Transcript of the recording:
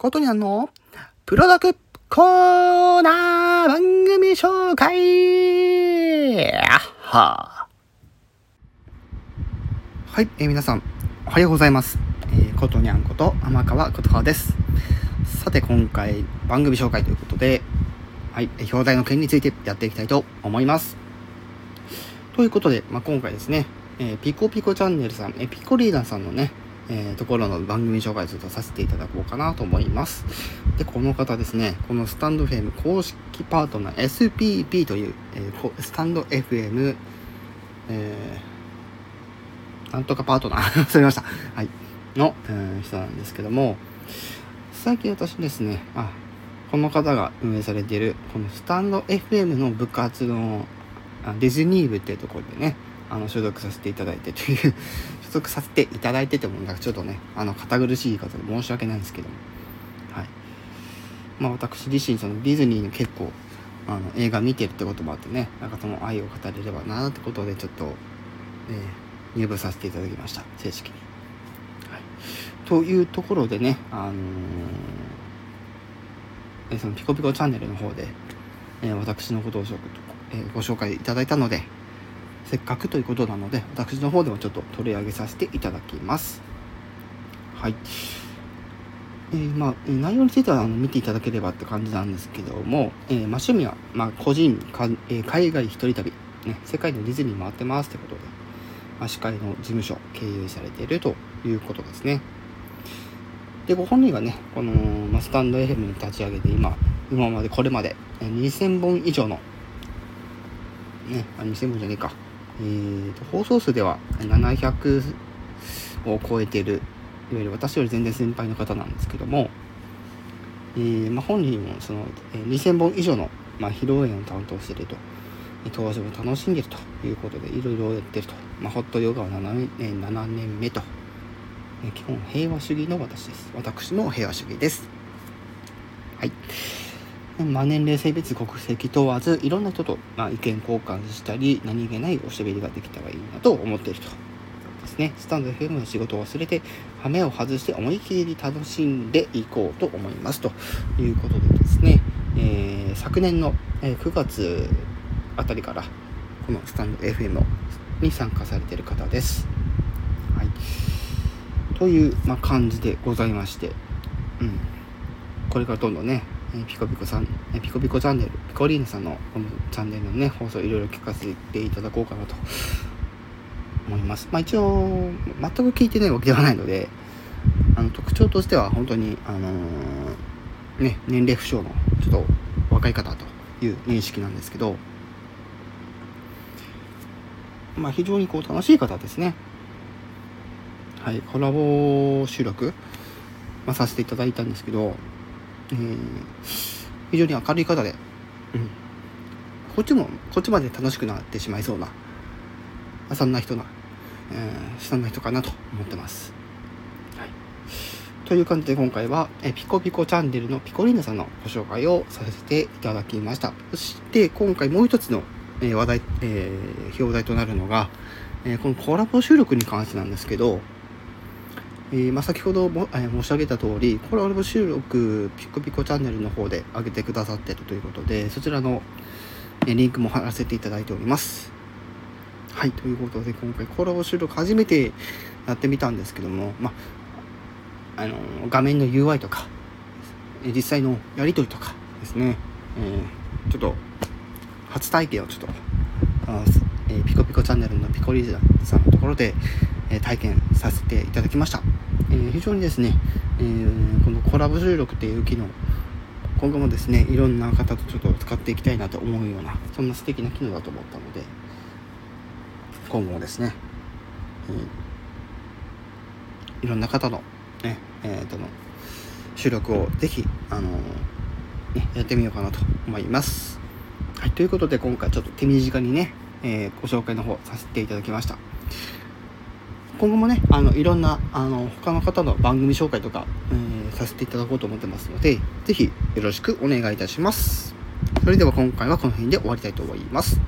ことにゃんの、プロダクコーナー番組紹介ははい、えー、皆さん、おはようございます。えー、ことにゃんこと天川ことはです。さて、今回、番組紹介ということで、はい、表題の件についてやっていきたいと思います。ということで、まあ、今回ですね、えー、ピコピコチャンネルさん、えー、ピコリーダーさんのね、えー、ところの番組紹介ちょっとさせていただこうかなと思います。で、この方ですね、このスタンド FM 公式パートナー SPP という、えー、スタンド FM、えー、なんとかパートナー、忘れました。はい。の、えー、人なんですけども、最近私ですね、あ、この方が運営されている、このスタンド FM の部活のディズニー部っていうところでね、あの所属させていただいてという 所属させていただいててもなんかちょっとねあの堅苦しい言い方で申し訳ないんですけども。はい。まあ私自身そのディズニーに結構あの映画見てるってこともあってねなんかその愛を語れればなってことでちょっと、えー、入部させていただきました。正式に、はい、というところでねあのー、そのピコピコチャンネルの方で、えー、私のことをご紹介いただいたのでせっかくということなので、私の方でもちょっと取り上げさせていただきます。はい。えー、まあ、内容についてはあの見ていただければって感じなんですけども、えー、まあ、趣味は、まあ、個人か、えー、海外一人旅、ね、世界のディズニー回ってますってことで、まあ、司会の事務所経営されているということですね。で、ご本人がね、この、まあ、スタンド FM に立ち上げて今、今までこれまで2000本以上の、ね、あ2000本じゃねえか、えーと、放送数では700を超えているいわゆる私より全然先輩の方なんですけども、えー、まあ、本人もその、え2000本以上の、まあ、披露宴を担当していると登場を楽しんでいるということでいろいろやってると、まあ、ホットヨガは 7, 年7年目と、え基本平和主義の私です。私も平和主義です。はい。まあ、年齢性別国籍問わず。いろんな人と、まあ、意見交換したり何気ないおしゃべりができたらいいなと思っているとですね。スタンド FM の仕事を忘れて羽目を外して思い切り楽しんでいこうと思いますということでですね、えー、昨年の9月あたりからこのスタンド FM に参加されている方です。はい、という、まあ、感じでございまして、うん、これからどんどんねえピコピコさん、えピコピコチャンネル、ピコリーヌさんのこのチャンネルのね、放送いろいろ聞かせていただこうかなと思います。まあ一応、全く聞いてないわけではないので、あの特徴としては本当に、あのー、ね、年齢不詳のちょっと若い方という認識なんですけど、まあ非常にこう楽しい方ですね。はい、コラボ収録、まあ、させていただいたんですけど、えー、非常に明るい方で、うん、こっちもこっちまで楽しくなってしまいそうなそんな人な、えー、そんな人かなと思ってます。はい、という感じで今回はえピコピコチャンネルのピコリーナさんのご紹介をさせていただきました。そして今回もう一つの、え話題、えー、表題となるのが、えー、このコラボ収録に関してなんですけど、えー、まあ、先ほども、えー、申し上げた通り、コラボ収録ピコピコチャンネルの方で上げてくださってるということで、そちらの、えー、リンクも貼らせていただいております。はい、ということで今回コラボ収録初めてやってみたんですけども、まあ、あの画面の UI とか、え実際のやり取りとかですね、えちょっと初体験をちょっと、あえピコピコチャンネルのピコリーザさんのところで、え体験させていただきました。え、非常にですね、えー、このコラボ収録っていう機能、今後もですね、いろんな方とちょっと使っていきたいなと思うような、そんな素敵な機能だと思ったので、今後もですね、えー、いろんな方の、ね、えー、との収録をぜひ、あのね、やってみようかなと思います。はい、ということで今回ちょっと手短にね、えー、ご紹介の方させていただきました。今後もね、あの、いろんな、あの、他の方の番組紹介とか、えー、させていただこうと思ってますので、是非よろしくお願いいたします。それでは今回はこの辺で終わりたいと思います。